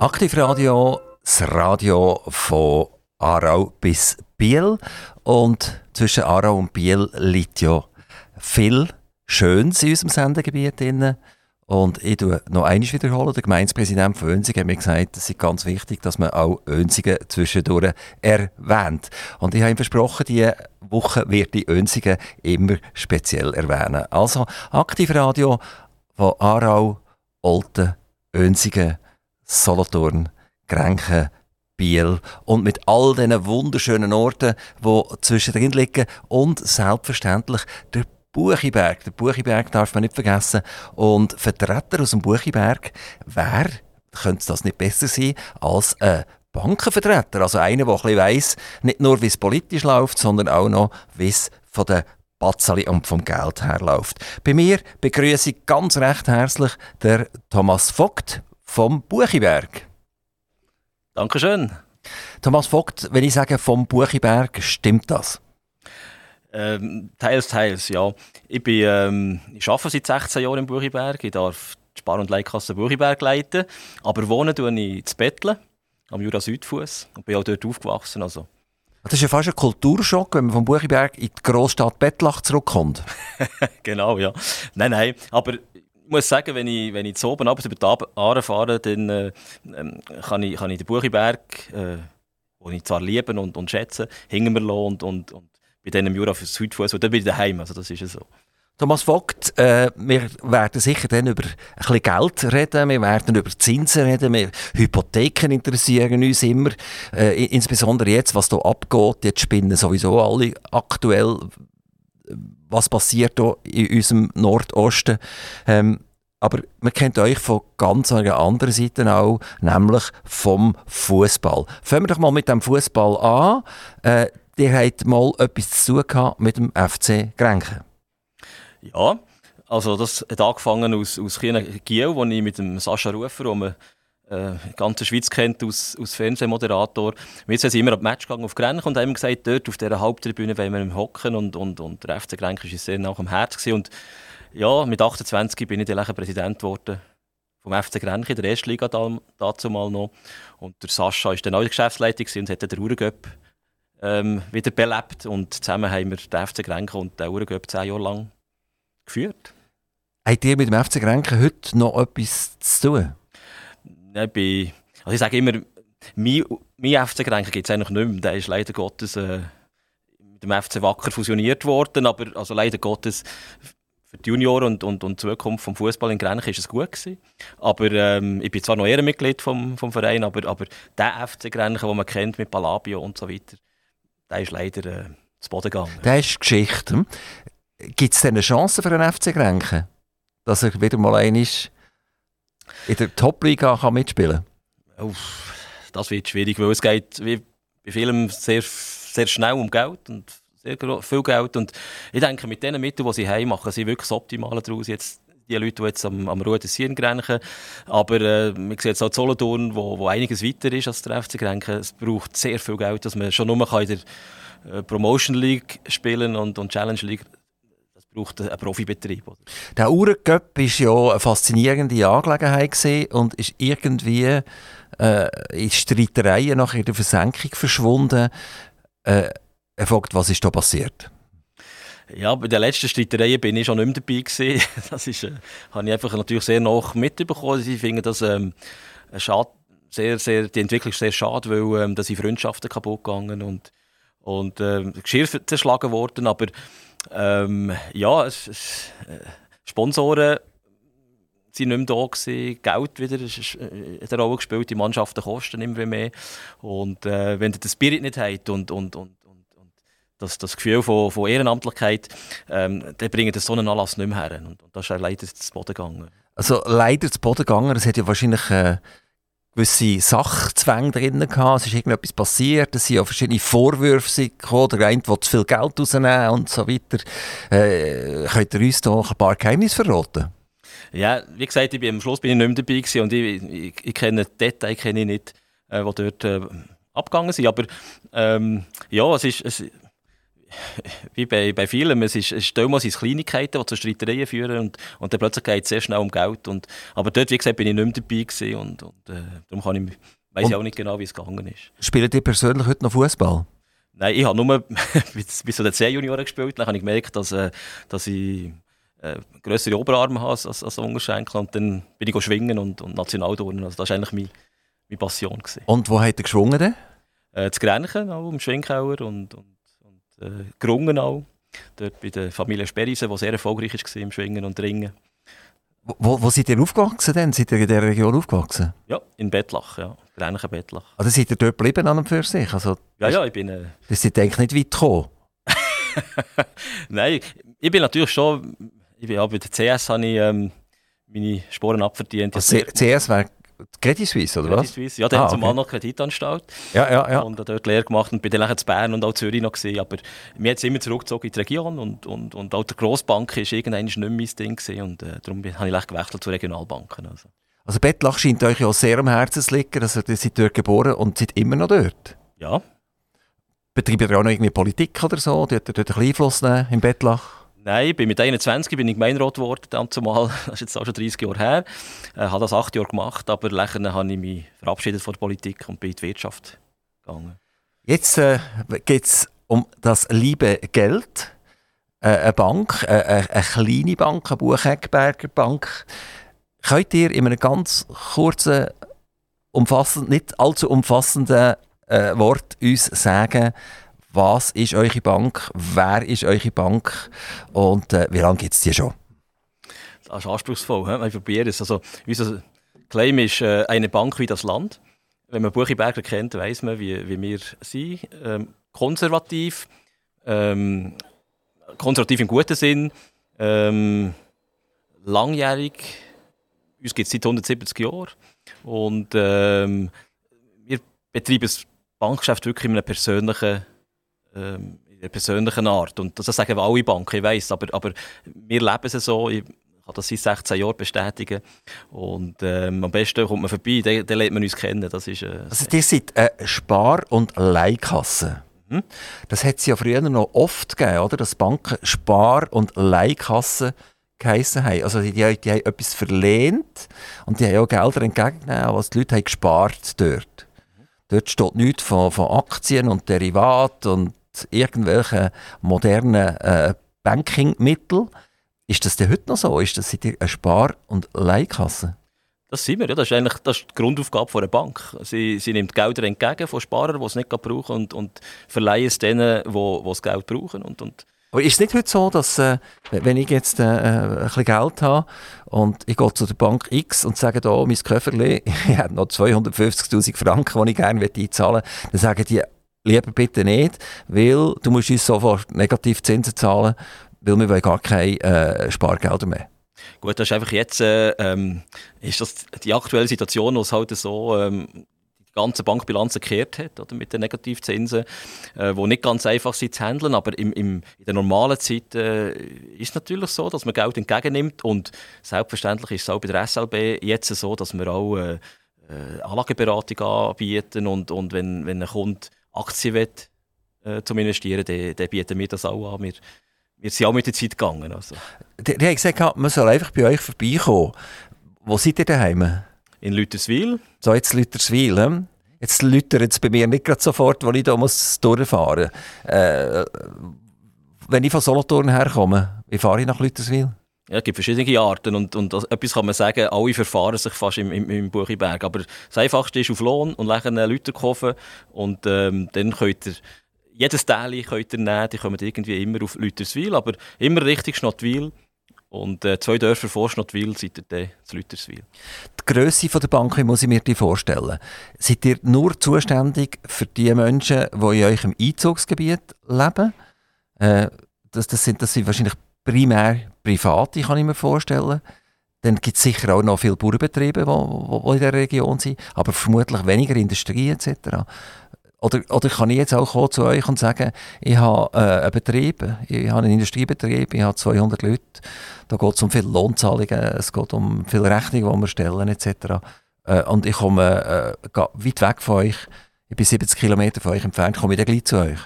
Aktivradio, das Radio von Aarau bis Biel. Und zwischen Aarau und Biel liegt ja viel Schönes in unserem Sendegebiet. Drin. Und ich tue noch einmal wiederholen, der Gemeindepräsident von Önsigen hat mir gesagt, es ist ganz wichtig, dass man auch Önsigen zwischendurch erwähnt. Und ich habe ihm versprochen, diese Woche wird die Önsigen immer speziell erwähnen. Also Aktivradio von Aarau, Olten, Önsigen, Solothurn, Grenchen, Biel und mit all diesen wunderschönen Orten, die zwischendrin liegen und selbstverständlich der Buchiberg. Der Buchiberg darf man nicht vergessen. Und Vertreter aus dem Buchiberg, wer könnte das nicht besser sein als ein Bankenvertreter? Also einer, der ein weiss, nicht nur, wie es politisch läuft, sondern auch noch, wie es von der Batzali und vom Geld her läuft. Bei mir begrüße ich ganz recht herzlich der Thomas Vogt vom Buchiberg. Dankeschön. Thomas Vogt, wenn ich sage vom Buchiberg, stimmt das? Ähm, teils, teils, ja. Ich, bin, ähm, ich arbeite seit 16 Jahren im Buchiberg. Ich darf die Spar- und Leitkasse Buchiberg leiten. Aber wohnen tue ich in Betteln, am Jura Südfuss. Und bin auch dort aufgewachsen. Also. Das ist ja fast ein Kulturschock, wenn man vom Buchiberg in die Großstadt Bettlach zurückkommt. genau, ja. Nein, nein. Aber ich muss sagen, wenn ich, wenn ich zu oben abends über die Aare fahre, dann äh, ähm, kann, ich, kann ich den Buchiberg, äh, den ich zwar liebe und, und schätze, hinter mir und, und, und bei im Jura für Südfuss. Und dann bin ich daheim. Also das ist so. Thomas Vogt, äh, wir werden sicher dann über ein bisschen Geld reden, wir werden über Zinsen reden, wir, Hypotheken interessieren uns immer, äh, insbesondere jetzt, was hier abgeht, jetzt spinnen sowieso alle aktuell, was passiert hier in unserem Nordosten. Ähm, aber man kennt euch von ganz einer anderen Seite auch, nämlich vom Fußball. Fangen wir doch mal mit dem Fußball an. Äh, ihr habt mal etwas zu tun mit dem FC Grenchen. Ja, also das hat angefangen aus, aus Giel, wo ich mit dem Sascha Rufer, den man äh, die ganze Schweiz kennt, aus, aus Fernsehmoderator. Wir sind immer am Match gegangen auf Grenchen und haben gesagt, dort auf dieser Haupttribüne wollen wir hocken und, und, und der FC Grenchen war sehr nach dem Herz. Und ja, mit 28 bin ich dann Präsident geworden vom FC Grenchen, in der ersten Liga dazu mal noch. Und der Sascha war dann auch die Geschäftsleitung und hat den Urengöp ähm, wieder belebt. Und zusammen haben wir den FC Grenchen und den Urengöp zehn Jahre lang geführt. Habt ihr mit dem FC Grenken heute noch etwas zu tun? Ich, bin, also ich sage immer, mein, mein FC Grenken gibt es eigentlich nicht mehr. Der ist leider Gottes äh, mit dem FC Wacker fusioniert worden, aber also leider Gottes für die Junioren und, und, und die Zukunft vom Fußball in Grenchen ist es gut gewesen. Aber ähm, ich bin zwar noch Ehrenmitglied vom, vom Verein, aber, aber der FC Grenchen, den man kennt mit Palabio und so weiter, der ist leider äh, zu Boden gegangen. Der ist Geschichte. Gibt es denn eine Chance für einen FC Grenken, dass er wieder mal einmal in der Top-Liga mitspielen kann? Das wird schwierig, weil es geht wie bei vielem sehr, sehr schnell um Geld und sehr viel Geld. Und ich denke, mit den Mitteln, die sie haben, machen sie wirklich das Optimale daraus. Jetzt die Leute, die jetzt am, am Ruhr grenchen. Aber äh, man sieht jetzt auch Solothurn, wo, wo einiges weiter ist als der FC Grenchen. Es braucht sehr viel Geld, dass man schon nur in der äh, Promotion League spielen und, und Challenge League braucht einen Profibetrieb. Oder? Der Uhrencup war ja eine faszinierende Angelegenheit und ist irgendwie äh, in Streitereien nach der Versenkung verschwunden. Äh, er fragt, was ist da passiert? Ja, bei den letzten Streitereien bin ich schon nicht mehr dabei gewesen. Das ist, äh, habe ich einfach natürlich sehr nach mitbekommen. Ich finde das ähm, schade, sehr, sehr, die Entwicklung ist sehr schade, weil ähm, da sind Freundschaften kaputt gegangen und, und äh, Geschirr zerschlagen worden. Aber ähm, ja, es, es, äh, Sponsoren sind nicht mehr da gewesen, Geld wieder äh, hat eine Rolle gespielt, die Mannschaften kosten immer mehr. Und äh, wenn ihr den Spirit nicht habt und, und, und, und, und das, das Gefühl von, von Ehrenamtlichkeit, ähm, dann bringt das so einen Anlass nicht mehr her. Und, und das ist leider zu Boden gegangen. Also leider zu Boden gegangen, es hat ja wahrscheinlich... Äh gewisse Sachzwänge drin gehabt. Es ist irgendetwas passiert. Es sind ja verschiedene Vorwürfe gekommen. Der eine will zu viel Geld rausnehmen und so weiter. Äh, könnt ihr uns da ein paar Geheimnisse verraten? Ja, wie gesagt, ich bin, am Schluss bin ich nicht mehr dabei gewesen und ich, ich, ich kenne Details kenne ich nicht, äh, die dort äh, abgegangen sind. Aber ähm, ja, es ist... Es, wie bei, bei vielen, es ist, es ist damals Kleinigkeiten, die zu Streitereien führen und, und dann plötzlich geht es sehr schnell um Geld. Und, aber dort, wie gesagt, bin ich nicht mehr dabei gewesen und, und äh, darum kann ich, weiß ich auch nicht genau, wie es gegangen ist. Spielt ihr persönlich heute noch Fußball? Nein, ich habe nur bis, bis zu den 10 Junioren gespielt. Dann habe ich gemerkt, dass, äh, dass ich äh, größere Oberarme habe als, als, als Unterschenkel. Und dann bin ich schwingen und, und Nationalturnen. Also das war eigentlich meine, meine Passion. Gewesen. Und wo hat er geschwungen? Denn? Äh, zu Grenchen, auch im Schwingkauer und, und, und äh, Grungen auch. Dort bei der Familie Sperrisen, die sehr erfolgreich war im Schwingen und Ringen. Wo, wo seid ihr aufgewachsen denn? Seid ihr in dieser Region aufgewachsen? Ja, in Bettlach, ja. Grenchen Bettlach. Also seid ihr dort geblieben an und für sich? Also, ja, ja, ich bin... Äh... Das seid eigentlich nicht weit gekommen? Nein, ich bin natürlich schon... Ich bin, ja, bei der CS habe ich ähm, meine Sporen abverdient. Also CS wäre Credit Suisse, oder Credit was? Suisse, ja, dann ah, okay. zumal noch Kreditanstalt. Ja, ja, ja. Und dort Lehre gemacht und bin dann zu Bern und auch Zürich noch gesehen. Aber mir hat es immer zurückgezogen in die Region und, und, und auch die Grossbank war irgendwann nicht mein Ding gewesen. und äh, darum habe ich gewechselt zu Regionalbanken. Also. also Bettlach scheint euch ja sehr am Herzen zu liegen, also ihr seid dort geboren und seid immer noch dort. Ja. Betreibt ihr auch noch irgendwie Politik oder so? Dort, dort ein bisschen Einfluss nehmen im Bettlach? Nein, ich bin mit 21 bin ich Gemeinderat geworden, dann zumal, das ist jetzt auch schon 30 Jahre her. Ich äh, habe das acht Jahre gemacht, aber lächeln habe ich mich verabschiedet von der Politik und bin in die Wirtschaft gegangen. Jetzt äh, geht es um das liebe Geld. Äh, eine Bank, äh, äh, eine kleine Bank, eine Buchegberger Bank. Könnt ihr in einem ganz kurzen, umfassend, nicht allzu umfassenden äh, Wort uns sagen, was ist eure Bank? Wer ist eure Bank? Und äh, wie lange gibt es die schon? Das ist anspruchsvoll. He? Ich probiere es. Also, unser Claim ist äh, eine Bank wie das Land. Wenn man Buchiberger kennt, weiß man, wie, wie wir sind. Ähm, konservativ, ähm, konservativ im guten Sinn, ähm, langjährig. Uns gibt es seit 170 Jahren. Und ähm, wir betreiben das Bankgeschäft wirklich in einem persönlichen ähm, in der persönlichen Art. Und das sagen alle Banken, ich weiß, aber, aber wir leben es so. Ich kann das seit 16 Jahren bestätigen. Und ähm, am besten kommt man vorbei, dann, dann lernt man uns kennen. Das ist, äh, also ihr seid eine Spar- und Leihkasse. Mhm. Das hat es ja früher noch oft gegeben, oder? dass Banken Spar- und Leihkassen geheissen haben. Also die, die, die haben etwas verlehnt und die haben auch Gelder entgegengenommen, was die Leute haben gespart dort. Dort steht nichts von, von Aktien und Derivaten und irgendwelchen modernen äh, Bankingmitteln. Ist das denn heute noch so? Ist das eine Spar- und Leihkasse? Das sind wir, ja. Das ist eigentlich das ist die Grundaufgabe einer Bank. Sie, sie nimmt Gelder entgegen von Sparern, die es nicht brauchen und, und verleihen es denen, die, die das Geld brauchen. Und, und aber ist es nicht heute so, dass äh, wenn ich jetzt äh, ein bisschen Geld habe und ich gehe zu der Bank X und sage da, mein Köfferli, ich habe noch 250'000 Franken, die ich gerne einzahlen möchte, dann sagen die, lieber bitte nicht, weil du musst uns sofort negativ Zinsen zahlen, weil wir wollen gar keine äh, Spargelder mehr. Gut, das ist einfach jetzt äh, ähm, ist das die aktuelle Situation, wo es halt so ähm, die ganze Bankbilanz gekehrt hat, oder, mit den Negativzinsen, äh, wo nicht ganz einfach sind zu handeln, aber im, im, in der normalen Zeit äh, ist es natürlich so, dass man Geld entgegennimmt und selbstverständlich ist es auch bei der SLB jetzt so, dass wir auch äh, äh, Anlageberatung anbieten und, und wenn, wenn ein Kunde Aktien will, äh, zum Investieren, dann, dann bieten wir das auch an. Wir, wir sind auch mit der Zeit gegangen. Also. Die, die haben gesagt, man soll einfach bei euch vorbeikommen. Wo seid ihr daheim? In Lüterswil. So, jetzt Lüterswil. Hm? Jetzt läutert es bei mir nicht gerade sofort, wo ich da muss durchfahren muss. Äh, wenn ich von Solothurn herkomme, wie fahre ich nach Lüterswil? Ja, es gibt verschiedene Arten und, und etwas kann man sagen, alle verfahren sich fast im, im, im Buchiberg. Aber das Einfachste ist auf Lohn und lächeln Leute kaufen und ähm, dann könnt ihr jedes Teil könnt ihr nehmen, die kommen irgendwie immer auf Lüterswil, aber immer richtig Schnottwil. Und äh, zwei Dörfer vor Schnottwil seid ihr dann zu Lüterswil. Die Grösse der Bank, wie muss ich mir die vorstellen? Seid ihr nur zuständig für die Menschen, die in eurem Einzugsgebiet leben? Äh, das, das, sind, das sind wahrscheinlich primär Private, kann ich mir vorstellen. Dann gibt es sicher auch noch viele Bauernbetriebe, die in der Region sind, aber vermutlich weniger Industrie etc. Oder, oder kann ich jetzt auch zu euch und sagen, ich habe äh, einen Betrieb, ich habe einen Industriebetrieb, ich habe 200 Leute, da geht es um viele Lohnzahlungen, es geht um viele Rechnungen, die wir stellen etc. Äh, und ich komme äh, weit weg von euch, ich bin 70 Kilometer von euch entfernt, komme ich dann gleich zu euch?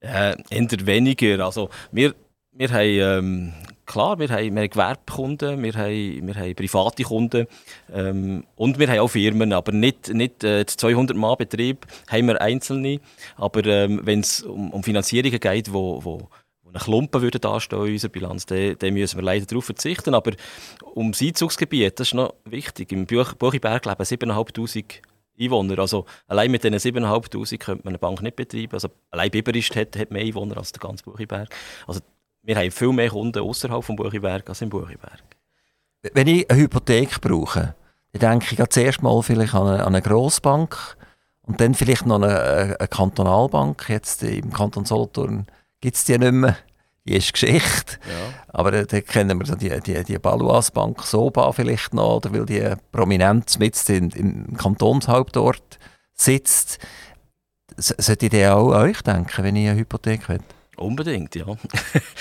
Äh, eher weniger. Also, wir, wir haben, ähm, klar, wir haben, wir haben Gewerbekunden, wir haben, wir haben private Kunden ähm, und wir haben auch Firmen, aber nicht, nicht äh, 200 Mann Betrieb haben wir einzelne. Aber ähm, wenn es um, um Finanzierungen geht, wo, wo eine Klumpen würde dastehen in unserer Bilanz, dann, müssen wir leider darauf verzichten. Aber um das Einzugsgebiet, das ist noch wichtig. Im Buch, Buchiberg leben 7'500 Einwohner. Also allein mit diesen 7'500 könnte man eine Bank nicht betreiben. Also allein Biberist hat, hat mehr Einwohner als der ganze Buchiberg. Also wir haben viel mehr Kunden außerhalb des Buchiberg als im Buchiberg. Wenn ich eine Hypothek brauche, dann denke ich zuerst mal vielleicht an eine, an eine Grossbank und dann vielleicht noch eine, eine Kantonalbank. Jetzt im Kanton Solothurn gibt es die nicht mehr. Die ist Geschichte. Ja. Aber äh, da kennen wir die, die, die Baluas Bank Soba vielleicht noch, oder weil die prominent mit im Kantonshauptort sitzt. Sollte ich auch an euch denken, wenn ich eine Hypothek hätte? Unbedingt, ja.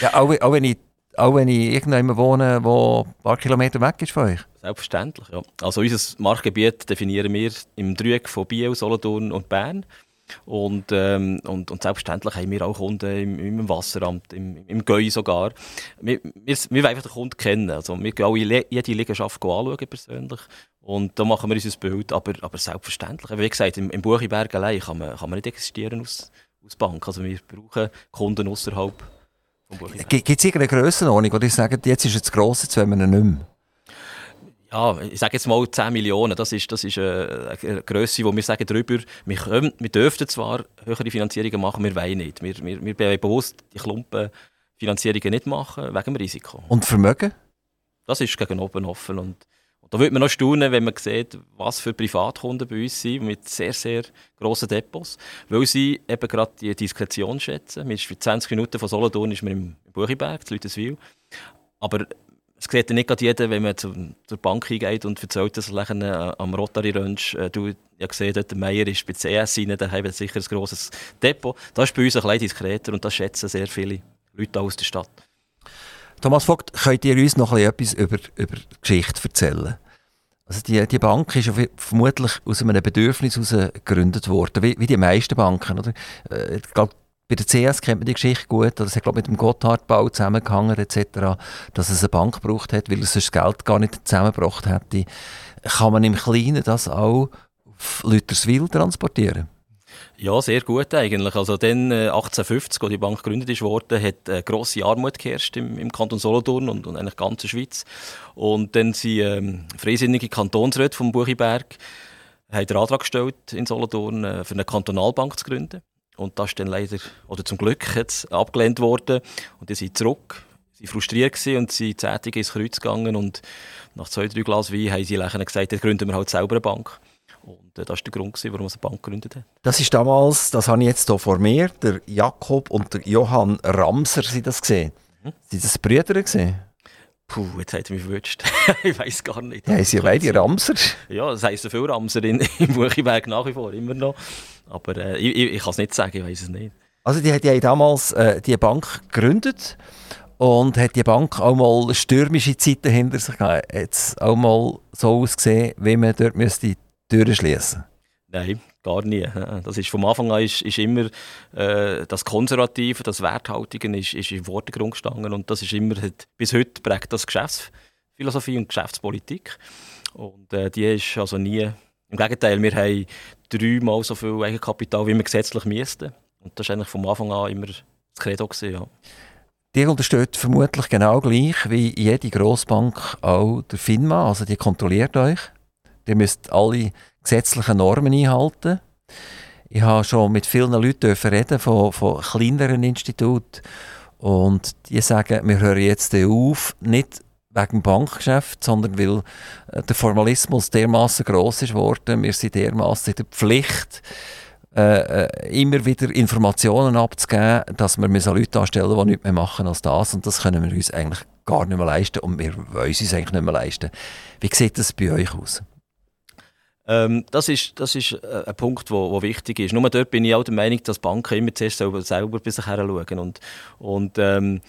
ja auch, auch, wenn ich, auch wenn ich irgendwo wohne, wo ein paar Kilometer weg ist von euch? Selbstverständlich, ja. Also unser Marktgebiet definieren wir im Dreieck von Biel, Solothurn und Bern. Und, ähm, und, und selbstverständlich haben wir auch Kunden im, im Wasseramt, im, im GÖI sogar. Wir, wir, wir wollen einfach den Kunden kennen. Also wir gehen auch jede Liegenschaft anschauen persönlich. Und da machen wir uns ein Bild. Aber, aber selbstverständlich, wie gesagt, im, im Buchiberg allein kann man, kann man nicht existieren aus, aus Bank. Also wir brauchen Kunden außerhalb vom Buchiberg. Gibt es irgendeine Grössenordnung, wo die sagen, jetzt ist es gross, jetzt wollen wir ihn nicht mehr? ja, ich sage jetzt mal 10 Millionen, das ist, das ist eine, eine Grösse, wo wir sagen drüber, wir, können, wir dürften zwar höhere Finanzierungen machen, wir wollen nicht. Wir, wir, wir wollen bewusst die Klumpenfinanzierungen nicht machen, wegen dem Risiko. Und Vermögen? Das ist gegen oben offen. Und da würde man noch staunen, wenn man sieht, was für Privatkunden bei uns sind, mit sehr, sehr grossen Depots, weil sie eben gerade die Diskretion schätzen. Man ist für 20 Minuten von Solothurn ist man im Buchiberg, in Lüteswil. Aber es sieht ja nicht gerade jeder, wenn man zu, zur Bank hingeht und erzählt, dass er äh, am Rotary Ranch, äh, du ja gesehen, der Meier ist bei CS rein, da haben sicher ein grosses Depot. Das ist bei uns ein bisschen diskreter und das schätzen sehr viele Leute aus der Stadt. Thomas Vogt, könnt ihr uns noch etwas über, über die Geschichte erzählen? Also die, die Bank ist vermutlich aus einem Bedürfnis heraus gegründet worden, wie, wie die meisten Banken. Oder? Äh, bei der CS kennt man die Geschichte gut, es hat mit dem Gotthardbau zusammengehangen etc., dass es eine Bank gebraucht hat, weil es das Geld gar nicht zusammengebracht hätte. Kann man im Kleinen das auch auf Lüterswil transportieren? Ja, sehr gut eigentlich. Also dann, äh, 1850, als die Bank gegründet wurde, hat äh, grosse Armut geherrscht im, im Kanton Solothurn und, und eigentlich ganze Schweiz. Und dann sind ähm, freisinnige Kantonsräte vom Buchiberg haben den Antrag gestellt, in Solothurn äh, für eine Kantonalbank zu gründen. Und das ist dann leider, oder zum Glück abgelehnt worden. Und die sind zurück, sie frustriert gewesen und sie zähtig ins Kreuz gegangen. Und nach zwei, drei Glas Wein haben sie lächelnd gesagt, jetzt gründen wir halt selber eine Bank. Und äh, das war der Grund, gewesen, warum man eine Bank gegründet hat. Das ist damals, das habe ich jetzt hier vor mir, der Jakob und der Johann Ramser sind das gesehen. Mhm. Sind das Brüder gesehen? Puh, jetzt hat er mich verwünscht. ich weiß gar nicht. Ja, sie beide Ramser? Ja, das heisst viel Ramser in, im Buchiberg nach wie vor, immer noch. Aber äh, ich, ich, ich kann es nicht sagen, ich weiß es nicht. Also die, die haben damals äh, die Bank gegründet und hat die Bank auch mal stürmische Zeiten hinter sich gehabt. Jetzt auch mal so ausgesehen, wie man dort müsste Türen schließen Nein, gar nie. Das ist vom Anfang an ist, ist immer äh, das Konservative, das Werthaltige ist, ist im Vordergrund gestanden und das ist immer, bis heute prägt das Geschäftsphilosophie und Geschäftspolitik und äh, die ist also nie, im Gegenteil, wir haben dreimal so viel Eigenkapital, wie wir gesetzlich müssten und das war eigentlich vom Anfang an immer das Credo gewesen, ja. Die untersteht vermutlich genau gleich wie jede Grossbank auch der FINMA, also die kontrolliert euch. Ihr müsst alle gesetzlichen Normen einhalten. Ich habe schon mit vielen Leuten reden von, von kleineren Instituten und die sagen, wir hören jetzt auf, nicht wegen Bankgeschäft, sondern weil äh, der Formalismus dermaßen groß ist worden, wir sind dermaßen in der Pflicht, äh, äh, immer wieder Informationen abzugeben, dass wir Leute anstellen die nichts mehr machen als das und das können wir uns eigentlich gar nicht mehr leisten und wir wollen es uns eigentlich nicht mehr leisten. Wie sieht das bei euch aus? Ähm, das ist, das ist äh, ein Punkt, der wichtig ist. Nur dort bin ich auch der Meinung, dass Banken immer zuerst selber, selber bei sich her schauen. Und, und ähm,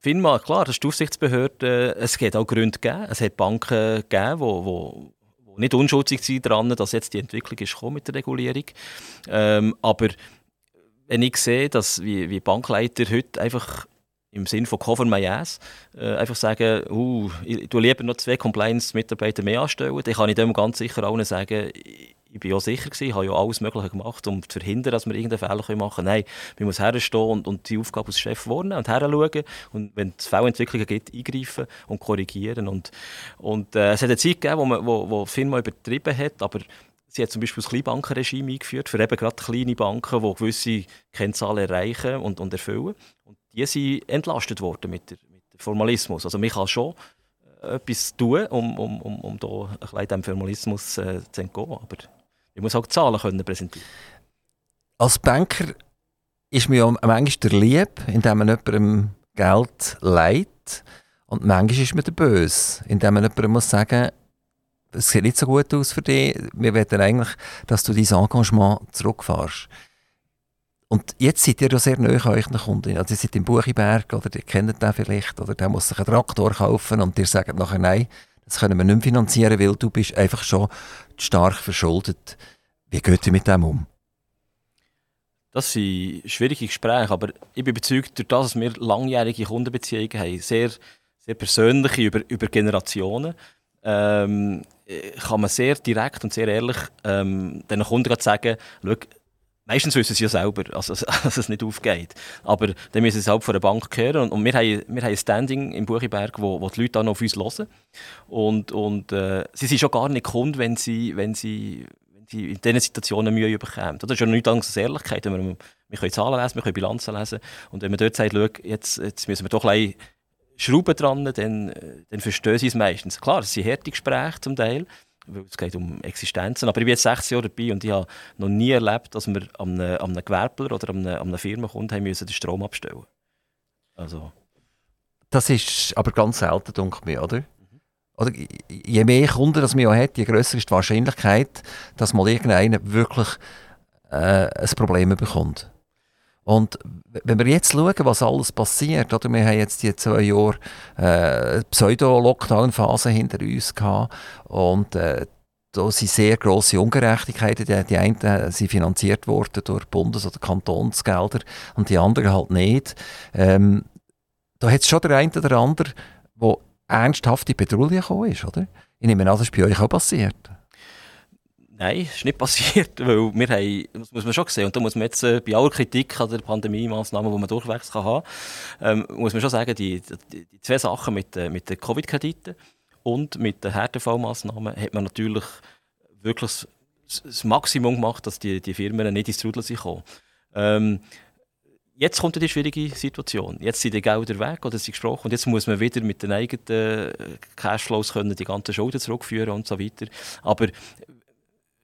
FINMA, klar, das ist die Aufsichtsbehörde, es gibt auch Gründe gegeben. Es hat Banken gegeben, wo, wo, wo nicht unschuldig sind daran, dass jetzt die Entwicklung ist mit der Regulierung. Ähm, aber wenn ich sehe, dass wie, wie Bankleiter heute einfach im Sinne von Cover My Ass äh, einfach sagen, uh, ich tue lieber noch zwei Compliance-Mitarbeiter mehr anstellen, dann kann ich dem ganz sicher allen sagen, ich bin ja sicher gewesen, habe ja alles Mögliche gemacht, um zu verhindern, dass wir irgendeinen Fehler machen können. Nein, man muss herstehen und, und die Aufgabe als Chef wahrnehmen und heranschauen und wenn es Fehlentwicklungen gibt, eingreifen und korrigieren. Und, und äh, es hat eine Zeit gegeben, wo, man, wo, wo Firma übertrieben hat, aber sie hat zum Beispiel das Kleinbankenregime eingeführt, für eben gerade kleine Banken, die gewisse Kennzahlen erreichen und, und erfüllen. Die sind entlastet worden mit, dem Formalismus. Also man kann schon äh, etwas tun, um, um, um, um da ein bisschen dem Formalismus äh, zu entgehen. Aber ich muss auch Zahlen können präsentieren Als Banker ist mir ja manchmal der Lieb, indem man jemandem Geld leiht. Und manchmal ist man der Böse, indem man jemandem muss sagen es sieht nicht so gut aus für dich. Wir wollen eigentlich, dass du dein Engagement zurückfährst. Und jetzt seid ihr ja sehr nahe an euren Kunden. Also ihr seid im Buchiberg oder ihr kennt den vielleicht oder der muss sich einen Traktor kaufen und ihr sagt nachher, nein, das können wir nicht finanzieren, weil du bist einfach schon stark verschuldet. Wie geht ihr mit dem um? Das sind schwierige Gespräche, aber ich bin überzeugt, durch das, dass wir langjährige Kundenbeziehungen haben, sehr, sehr persönliche über, über Generationen, ähm, kann man sehr direkt und sehr ehrlich ähm, den Kunden sagen, Meistens wissen sie ja selber, also, dass es nicht aufgeht. Aber dann müssen sie halt von der Bank hören. Und, und wir, haben, wir haben ein Standing im Buchiberg, wo, wo die Leute dann auf uns hören. Und, und äh, sie sind schon gar nicht Kunden, wenn sie, wenn sie, wenn sie in diesen Situationen Mühe bekommen. Das ist ja nichts anderes als Ehrlichkeit. Wir, wir können Zahlen lesen, wir können Bilanzen lesen. Und wenn man dort sagt, jetzt, jetzt müssen wir doch ein Schrauben dran, dann, dann verstehen sie es meistens. Klar, es sind harte Gespräche zum Teil es geht um Existenzen. Aber ich bin jetzt 16 Jahre dabei und ich habe noch nie erlebt, dass wir an einem, an einem Gewerbler oder an einer, an einer Firma kommt, haben müssen den Strom abstellen. Also. Das ist aber ganz selten, denke ich, oder? Oder je mehr Kunden das man hat, je grösser ist die Wahrscheinlichkeit, dass mal irgendeiner wirklich äh, ein Problem bekommt. Und wenn wir jetzt schauen, was alles passiert, oder wir haben jetzt die zwei Jahre äh, Pseudo-Lockdown-Phase hinter uns gehabt und äh, da sind sehr grosse Ungerechtigkeiten. Die, die einen äh, sind finanziert worden durch Bundes- oder Kantonsgelder und die anderen halt nicht. Ähm, da hat es schon der eine oder andere, der ernsthaft in Bedrohung gekommen ist, oder? Ich nehme an, das ist bei euch auch passiert. Nein, das ist nicht passiert, weil wir haben, das muss man schon sehen, und da muss man jetzt äh, bei aller Kritik an der Pandemie-Massnahmen, die man durchwegs kann haben ähm, muss man schon sagen, die, die, die zwei Sachen mit, äh, mit den Covid-Krediten und mit den Härtefallmassnahmen hat man natürlich wirklich das, Maximum gemacht, dass die, die Firmen nicht ins Trudel sind gekommen. Ähm, jetzt kommt die schwierige Situation. Jetzt sind die Gelder weg oder sind gesprochen und jetzt muss man wieder mit den eigenen Cashflows können die ganzen Schulden zurückführen und so weiter. Aber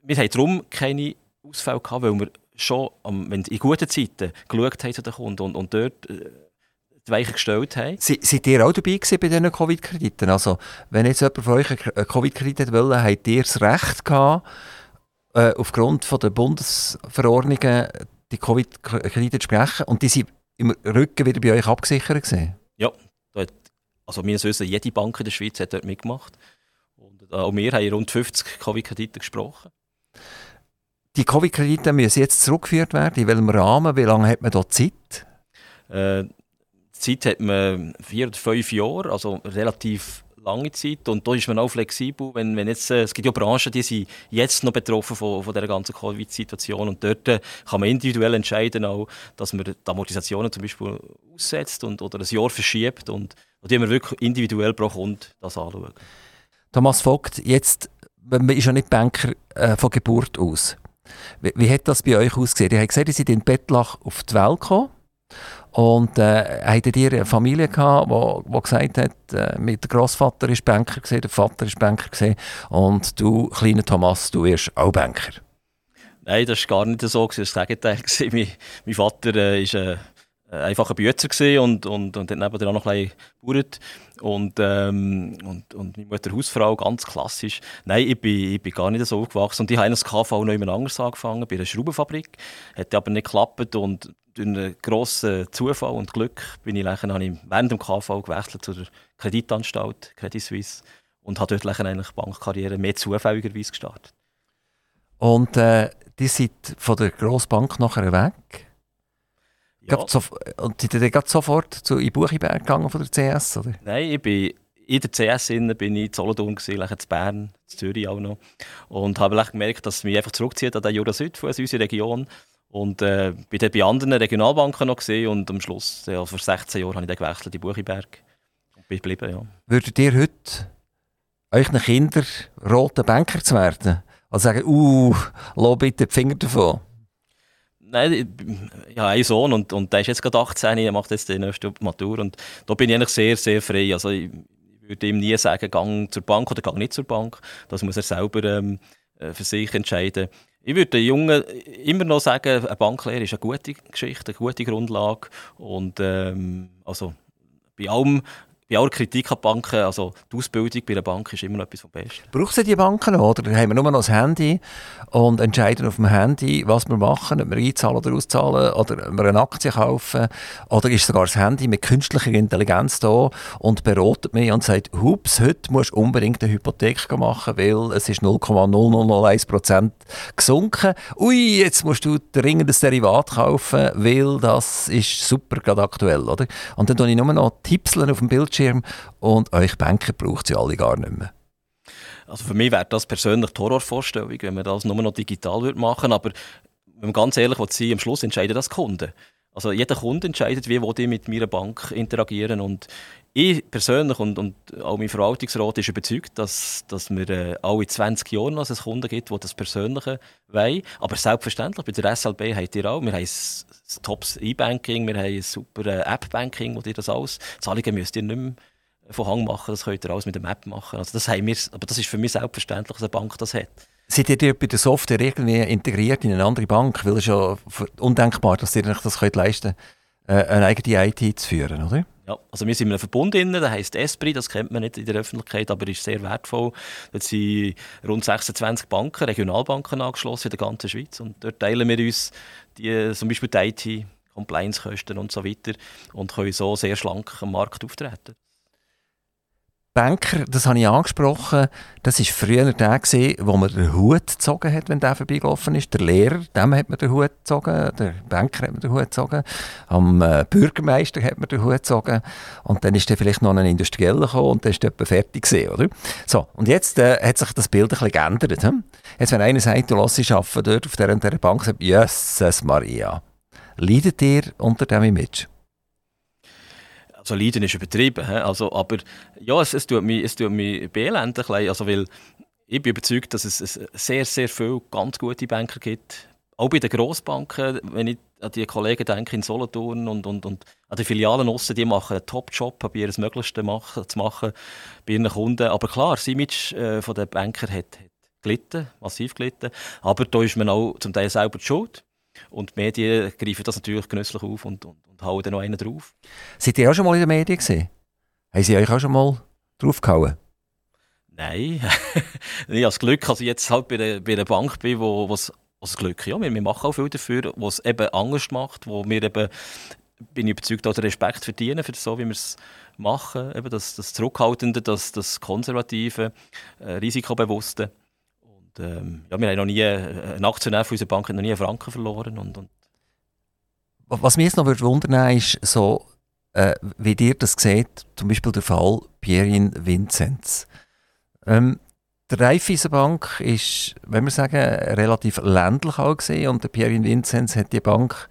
wir haben darum keine Ausfälle gehabt, weil wir schon wenn in guten Zeiten geschaut haben zu den Kunden und, und dort äh, die Weichen gestellt haben. Se, seid ihr auch dabei gewesen bei diesen Covid-Krediten? Also, wenn jetzt jemand von euch einen Covid-Kredit wollte, habt ihr das Recht gehabt, äh, aufgrund von der Bundesverordnungen die Covid-Kredite zu sprechen und die sind im Rücken wieder bei euch abgesichert gewesen? Ja, also wir wissen, jede Bank in der Schweiz hat dort mitgemacht. Und äh, auch wir haben rund 50 Covid-Kredite gesprochen. Die Covid-Kredite müssen jetzt zurückgeführt werden. In welchem Rahmen? Wie lange hat man da Zeit? Äh, Zeit hat man vier oder fünf Jahre, also relativ lange Zeit. Und da ist man auch flexibel. Wenn, wenn jetzt, äh, es gibt ja Branchen, die sind jetzt noch betroffen von, von dieser ganzen Covid-Situation. Und dort äh, kann man individuell entscheiden, auch, dass man die Amortisationen zum Beispiel aussetzt und, oder ein Jahr verschiebt. Und da wir wirklich individuell pro Kunde das anschauen. Thomas Vogt, jetzt, man ist ja nicht Banker äh, von Geburt aus. Wie, wie, hat das bei euch ausgesehen? Ihr habt gesehen, ihr seid in Bettlach auf die Welt gekommen. Und äh, hattet ihr eine Familie gehabt, die, die gesagt hat, äh, mit der Großvater ist Banker gesehen, der Vater ist Banker gesehen und du, kleiner Thomas, du wirst auch Banker? Nein, das war gar nicht so. Das war Gegenteil. mein, mein Vater äh, ist äh, einfach ein Bützer und, und, und hat nebenan noch ein gebaut. Und, ähm, und, und meine Mutter Hausfrau, ganz klassisch. Nein, ich bin, ich bin gar nicht so aufgewachsen. Und ich habe das KV noch jemand anders angefangen, bei einer Schraubenfabrik. Hat aber nicht geklappt und durch einen grossen Zufall und Glück bin ich, dann, habe ich während dem KV gewechselt zur Kreditanstalt, Credit Suisse. Und habe dort eigentlich Bankkarriere mehr zufälligerweise gestartet. Und äh, die sind von der Grossbank nachher weg? Ja. So, und sind dann sofort zu in Buchiberg gegangen von der CS? Oder? Nein, ich bin in der CS bin ich in Solothurn, in Bern, in Zürich auch noch. Und habe gemerkt, dass es mich einfach zurückzieht an den Jura Süd, von unserer Region. Und äh, bin dann bei anderen Regionalbanken noch gesehen und am Schluss, ja, vor 16 Jahren, habe ich dann gewechselt in Buchiberg. Und bin geblieben, ja. Würdet ihr heute euren Kindern roten Banker zu werden? Also sagen, uh, lass bitte die Finger davon? Nein, ich habe einen Sohn und, und der ist jetzt gerade 18, er macht jetzt die nächste Matur und da bin ich eigentlich sehr, sehr frei. Also ich, würde ihm nie sagen, gang zur Bank oder gang nicht zur Bank. Das muss er selber ähm, äh, für sich entscheiden. Ich würde den Jungen immer noch sagen, eine Banklehre ist eine gute Geschichte, eine gute Grundlage. Und ähm, also bei allem bei aller Kritik an Banken, also die Ausbildung bei einer Bank ist immer noch etwas vom Besten. Braucht sie die Banken noch, oder haben wir nur noch das Handy und entscheiden auf dem Handy, was wir machen, ob wir einzahlen oder auszahlen, oder ob wir eine Aktie kaufen, oder ist sogar das Handy mit künstlicher Intelligenz da und beratet mich und sagt, hups, heute musst du unbedingt eine Hypothek machen, weil es ist 0,0001% gesunken. Ui, jetzt musst du dringend ein Derivat kaufen, weil das ist super gerade aktuell, oder? Und dann tue ich nur noch Tipseln auf dem Bildschirm Bildschirm und euch Banker braucht sie alle gar nicht mehr. Also für mich wäre das persönlich die Horrorvorstellung, wenn man das nur noch digital würde machen aber wenn man ganz ehrlich sein am Schluss entscheiden das Kunden. Also jeder Kunde entscheidet, wie ich mit meiner Bank interagieren und ich persönlich und, und auch mein Verwaltungsrat ist überzeugt, dass, dass wir äh, alle 20 Jahre noch einen Kunden gibt, der das Persönliche wollen. Aber selbstverständlich, bei der SLB habt ihr auch, wir haben ein Tops E-Banking, wir haben ein super äh, App-Banking, wo ihr das alles, Zahlungen müsst ihr nicht mehr von Hang machen, das könnt ihr alles mit der App machen. Also das haben wir, aber das ist für mich selbstverständlich, dass eine Bank das hat. Seid ihr bei der Software irgendwie integriert in eine andere Bank? Weil es ist ja undenkbar, dass ihr euch das könnt leisten könnt, äh, eine eigene IT zu führen, oder? Ja, also wir sind in einem Verbund drin, der heisst Esprit, das kennt man nicht in der Öffentlichkeit, aber ist sehr wertvoll. Dort sind rund 26 Banken, Regionalbanken angeschlossen in der ganzen Schweiz und dort teilen wir uns die, zum Beispiel die IT, Compliance-Kosten und so weiter und können so sehr schlank am Markt auftreten. Banker, das habe ich angesprochen, das war früher der, gewesen, wo man den Hut gezogen hat, wenn der vorbeigelaufen ist. Der Lehrer, dem hat man den Hut gezogen, der Banker hat man den Hut gezogen, am äh, Bürgermeister hat man den Hut gezogen und dann ist dann vielleicht noch ein Industrieller gekommen und dann ist der fertig gewesen, oder? So, und jetzt äh, hat sich das Bild ein bisschen geändert. Hm? Jetzt, wenn einer sagt, du lässt dich arbeiten dort auf dieser, dieser Bank, sagt, Jesus Maria, leidet ihr unter dem Image? Also Leiden ist übertrieben, also, aber ja, es, es, tut mich, es tut mich beelenden, also, ich bin überzeugt, dass es sehr, sehr viele ganz gute Banker gibt, auch bei den Grossbanken, wenn ich an die Kollegen denke in Solothurn und, und, und an die Filialen aussen, die machen einen Top-Job, probieren das Möglichste machen, zu machen bei ihren Kunden. Aber klar, das Image äh, der Banker hat, hat gelitten, massiv gelitten. Aber da ist man auch zum Teil selber die Schuld. Und die Medien greifen das natürlich genüsslich auf und, und, und hauen dann noch einen drauf. Seid ihr auch schon mal in den Medien gesehen? Haben sie euch auch schon mal draufgehauen? Nein, ich habe das Glück, dass ich jetzt halt bei der, bei der Bank bin, wo, wo also das Glück, ja, wir, wir machen auch viel dafür, was es eben Angst macht, wo wir eben, bin ich überzeugt, auch den Respekt verdienen für so, wie wir es machen, eben das, das Zurückhaltende, das, das Konservative, äh, Risikobewusste. Ähm, ja, wir haben noch nie, äh, ein Aktionär von unserer Bank hat noch nie einen Franken verloren. Und, und Was mich jetzt noch wundern ist, so, äh, wie ihr das seht, zum Beispiel der Fall Pierin Vinzenz. Ähm, der Raiffeisenbank ist, wenn wir sagen, relativ ländlich auch und Pierin Vinzenz hat die Bank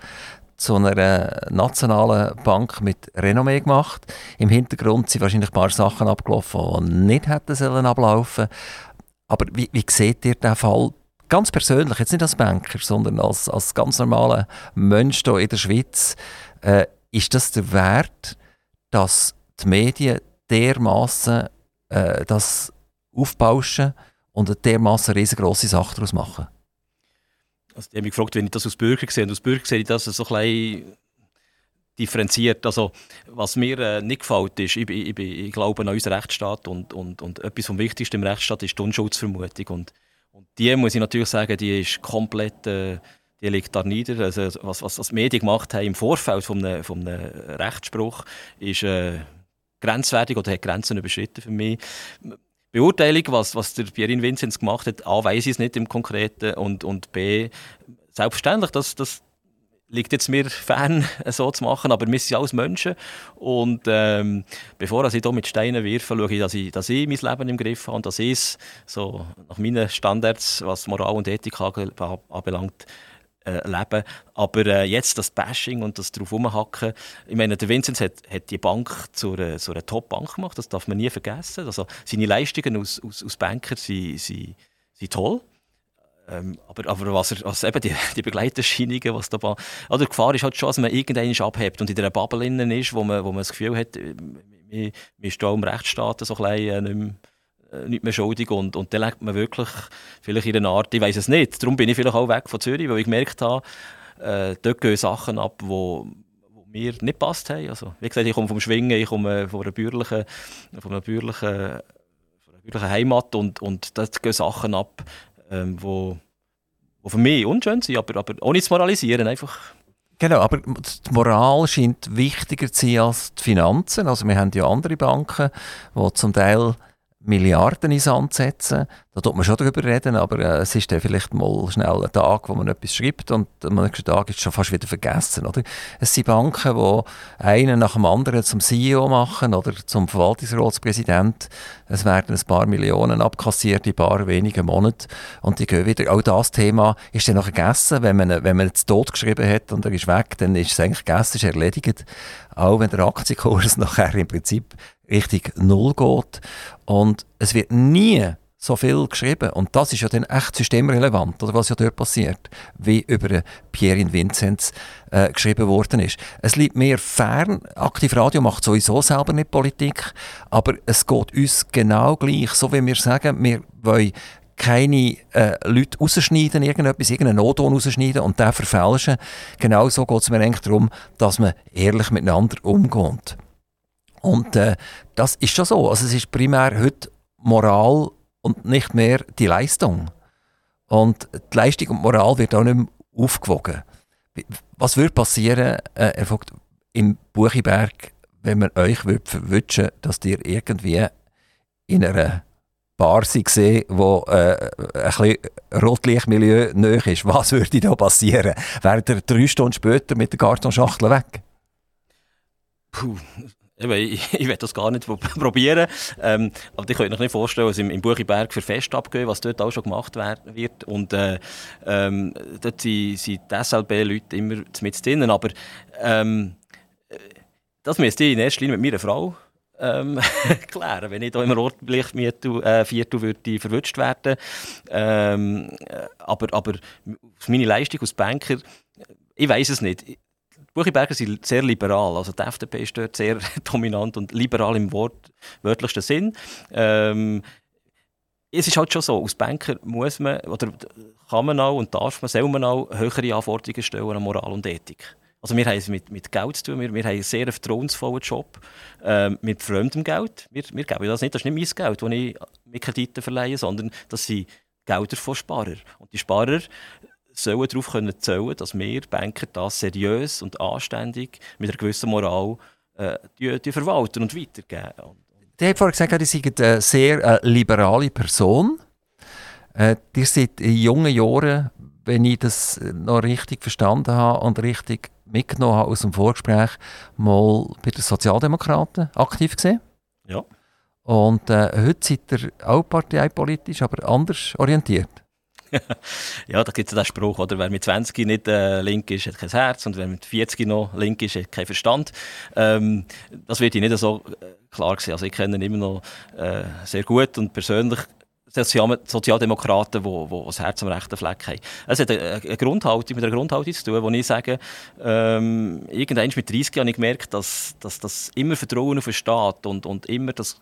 zu einer nationalen Bank mit Renommee gemacht. Im Hintergrund sind wahrscheinlich ein paar Sachen abgelaufen, die nicht hätten sollen ablaufen. Aber wie, wie seht ihr diesen Fall ganz persönlich, jetzt nicht als Banker, sondern als, als ganz normaler Mensch hier in der Schweiz? Äh, ist das der Wert, dass die Medien dermaßen äh, das aufbauschen und eine dermaßen riesengroße Sache daraus machen? Also, ich habe mich gefragt, wenn ich das aus Bürger sehe. Und aus Bürger sehe ich das so ein bisschen differenziert. Also, was mir äh, nicht gefällt, ist, ich, ich, ich, glaube an unseren Rechtsstaat und, und, und etwas vom Wichtigsten im Rechtsstaat ist die Unschuldsvermutung. Und, und die muss ich natürlich sagen, die ist komplett, äh, die liegt da nieder. Also, was, was die Medien gemacht haben im Vorfeld von einem, von einem Rechtsspruch, ist äh, grenzwertig oder hat Grenzen überschritten für mich. Beurteilung, was, was der Pierin Vinzenz gemacht hat, A, weiß ich es nicht im Konkreten und, und B, selbstverständlich, dass, dass liegt jetzt mir fern, so zu machen, aber wir sind alles Menschen. Und ähm, bevor ich hier mit Steinen wirfe, schaue ich, dass ich, dass ich mein Leben im Griff habe und dass ich es so nach meinen Standards, was Moral und Ethik anbelangt, äh, leben. Aber äh, jetzt das Bashing und das drauf rumhacken, ich meine, der Vinzenz hat, hat die Bank zu einer, zu einer Top-Bank gemacht, das darf man nie vergessen. Also seine Leistungen als, als, als Banker sind, sind, sind toll. Ähm, aber, aber was, er, was eben die, die Begleiterscheinungen, was da oder die Gefahr ist halt schon, dass man irgendeinen abhebt und in einer Bubble innen ist, wo man, wo man das Gefühl hat, man, man ist da im Rechtsstaat so ein bisschen, äh, äh, nicht mehr schuldig und, und dann legt man wirklich vielleicht in einer Art, ich weiß es nicht, darum bin ich vielleicht auch weg von Zürich, weil ich gemerkt habe, äh, dort gehen Sachen ab, wo, wo mir nicht passt haben. Also, wie gesagt, ich komme vom Schwingen, ich komme von einer bürgerlichen, von einer bürgerlichen, von einer bürgerlichen Heimat und, und dort gehen Sachen ab, ähm, wo, wo für mich unschön sind, aber, aber ohne zu moralisieren, einfach. Genau, aber die Moral scheint wichtiger zu sein als die Finanzen. Also wir haben ja andere Banken, die zum Teil Milliarden ins Sand setzen. Da tut man schon darüber reden, aber äh, es ist dann vielleicht mal schnell ein Tag, wo man etwas schreibt und am nächsten Tag ist es schon fast wieder vergessen. Oder? Es sind Banken, die einen nach dem anderen zum CEO machen oder zum Verwaltungsratspräsident. Es werden ein paar Millionen abkassiert in ein paar wenigen Monaten und die gehen wieder. Auch das Thema ist dann noch vergessen. Wenn man, wenn man jetzt tot hat und er ist weg, dann ist es eigentlich gegessen, ist erledigt. Auch wenn der Aktienkurs nachher im Prinzip Richtung Null geht. Und es wird nie so viel geschrieben. Und das ist ja dann echt systemrelevant, oder was ja dort passiert, wie über Pierre Vinzenz äh, geschrieben worden ist. Es liegt mir fern, Aktiv Radio macht sowieso selber nicht Politik, aber es geht uns genau gleich, so wie wir sagen, wir wollen keine äh, Leute rausschneiden, irgendetwas, irgendeinen Notton rausschneiden und den verfälschen. Genauso geht es mir eigentlich darum, dass man ehrlich miteinander umgeht. Und äh, das ist schon so. Also es ist primär heute Moral und nicht mehr die Leistung. Und die Leistung und Moral wird auch nicht mehr aufgewogen. Was würde passieren, äh, er fragt, im Buchiberg, wenn man euch wünschen dass ihr irgendwie in einer Bar seht, wo äh, ein bisschen Rotlichtmilieu nöch ist? Was würde da passieren? Wäre ihr drei Stunden später mit der Kartonschachtel weg? Puh, ich, ich will das gar nicht probieren. Ähm, aber ich könnte mir nicht vorstellen, was im, im Buchiberg für Fest abgehen, was dort auch schon gemacht wird. Und äh, ähm, dort sind, sind die SLB-Leute immer mit drinnen. Aber ähm, das müsste ich in erster Linie mit meiner Frau ähm, klären, wenn ich hier im Rotlichtviertel äh, Viertel würde verwünscht werden. Ähm, aber, aber meine Leistung als Banker, ich weiß es nicht. Buchiberger sind sehr liberal. Also die FDP ist dort sehr dominant und liberal im Wort, wörtlichsten Sinn. Ähm, es ist halt schon so, als Banker muss man, oder kann man auch und darf man, soll man auch höhere Anforderungen stellen an Moral und Ethik. Also wir haben es mit, mit Geld zu tun, wir, wir haben einen sehr vertrauensvollen Job ähm, mit fremdem Geld. Wir, wir geben das nicht, das ist nicht mein Geld, das ich mit Krediten verleihe, sondern das sind Gelder von Sparern. Und die Sparer sollen darauf können zählen, dass wir Banker das seriös und anständig mit einer gewissen Moral äh, die, die verwalten und weitergeben. Die haben vorhin gesagt, ihr seid eine sehr äh, liberale Person. Äh, ihr seid in jungen Jahren, wenn ich das noch richtig verstanden habe und richtig mitgenommen habe aus dem Vorgespräch, mal bei den Sozialdemokraten aktiv gesehen. Ja. Und äh, heute seid ihr auch parteipolitisch, aber anders orientiert. Ja, da gibt es ja den Spruch, oder? wer mit 20 nicht äh, link ist, hat kein Herz und wer mit 40 noch link ist, hat keinen Verstand. Ähm, das wird ich nicht so äh, klar sehen. Also ich kenne ihn immer noch äh, sehr gut und persönlich Sozialdemokraten, die, die das Herz am rechten Fleck haben. Es hat eine, Grundhaltung, mit einer Grundhaltung zu tun, wo ich sage, ähm, irgendwann mit 30 habe ich gemerkt, dass, dass das immer Vertrauen auf den Staat und, und immer das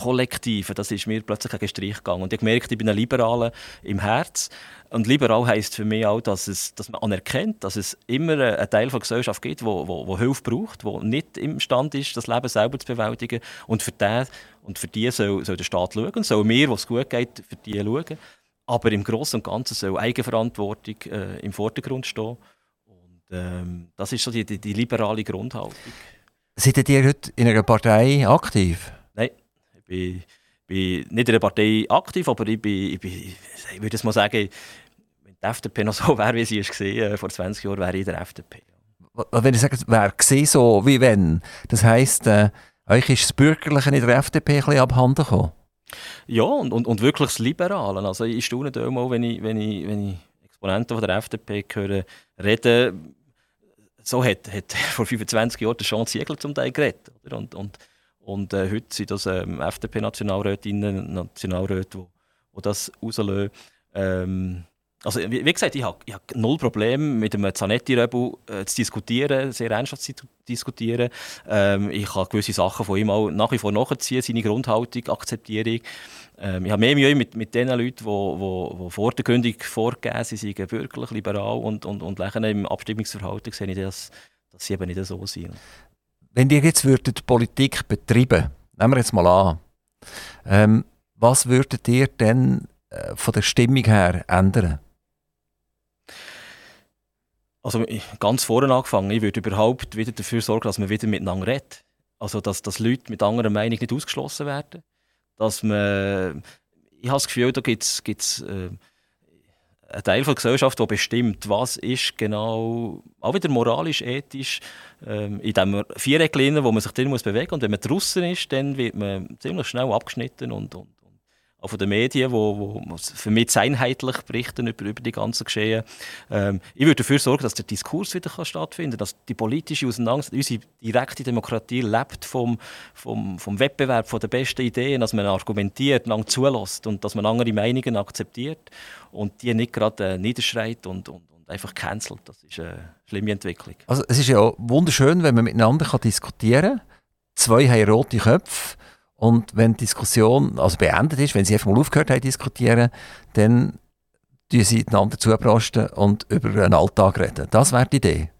Kollektive, das ist mir plötzlich gegen Strich gegangen. Und ich gemerkt, ich bin ein Liberaler im Herz. Und liberal heisst für mich auch, dass, es, dass man anerkennt, dass es immer einen Teil der Gesellschaft gibt, wo, wo, wo Hilfe braucht, wo nicht imstande ist, das Leben selber zu bewältigen. Und für, den, und für die soll, soll der Staat schauen, soll mir, was gut geht, für die schauen. Aber im Großen und Ganzen soll Eigenverantwortung äh, im Vordergrund stehen. Und ähm, das ist so die, die, die liberale Grundhaltung. Seid ihr heute in einer Partei aktiv? Bin, bin nicht in der Partei aktiv, aber ich, bin, ich, bin, ich würde es mal sagen, wenn die FDP noch so wäre, wie sie ist gesehen, vor 20 Jahren wäre ich der FDP. Wenn ich sage, wer gesehen so wie wenn, das heisst, äh, euch ist das Bürgerliche in der FDP ein bisschen abhanden gekommen? Ja, und, und, und wirklich das Liberale. Also ich staune da mal, wenn ich, wenn ich, wenn ich Exponenten von der FDP höre reden, so hat, hat vor 25 Jahren der Jean Ziegler zum Teil geredet. Oder? Und, und, und äh, heute sind das ähm, FDP-Nationalrätinnen und Nationalräte, die, das rauslösen. Ähm, also, wie, wie, gesagt, ich habe, habe null Probleme mit einem Zanetti-Rebel äh, zu diskutieren, sehr ernsthaft zu diskutieren. Ähm, ich kann gewisse Sachen von ihm auch nach wie vor nachziehen, seine Grundhaltung akzeptiere ich. Ähm, ich habe mehr Mühe mit, mit den Leuten, die, vor der Gründung vorgegeben sind, sie sind bürgerlich, liberal und, und, und im Abstimmungsverhalten sehe ich, dass, dass sie eben nicht so sind. Wenn ihr jetzt würdet Politik betreiben, nehmen wir jetzt mal an, ähm, was würdet ihr denn äh, von der Stimmung her ändern? Also ganz vorne angefangen, ich würde überhaupt wieder dafür sorgen, dass man wieder miteinander redet. Also dass, dass Leute mit anderer Meinung nicht ausgeschlossen werden. Dass man, ich habe das Gefühl, da gibt es einen Teil der Gesellschaft, der bestimmt, was ist genau, auch wieder moralisch, ethisch, ähm, in diesem Viereck, wo man sich drin muss bewegen muss. Und wenn man draußen ist, dann wird man ziemlich schnell abgeschnitten und, und auch von den Medien, wo, wo für mich einheitlich berichten über, über die ganzen Geschehen. Ähm, ich würde dafür sorgen, dass der Diskurs wieder kann stattfinden kann, dass die politische Auseinandersetzung, unsere direkte Demokratie lebt vom, vom, vom Wettbewerb von den besten Ideen, dass man argumentiert, lang zulässt und dass man andere Meinungen akzeptiert und die nicht gerade äh, niederschreit und, und, und einfach cancelt. Das ist eine schlimme Entwicklung. Also es ist ja wunderschön, wenn man miteinander kann diskutieren kann. Zwei haben rote Köpfe und wenn die Diskussion also beendet ist, wenn sie einfach mal aufgehört haben diskutieren, dann tun sie einander zuprosten und über einen Alltag reden. Das wäre die Idee.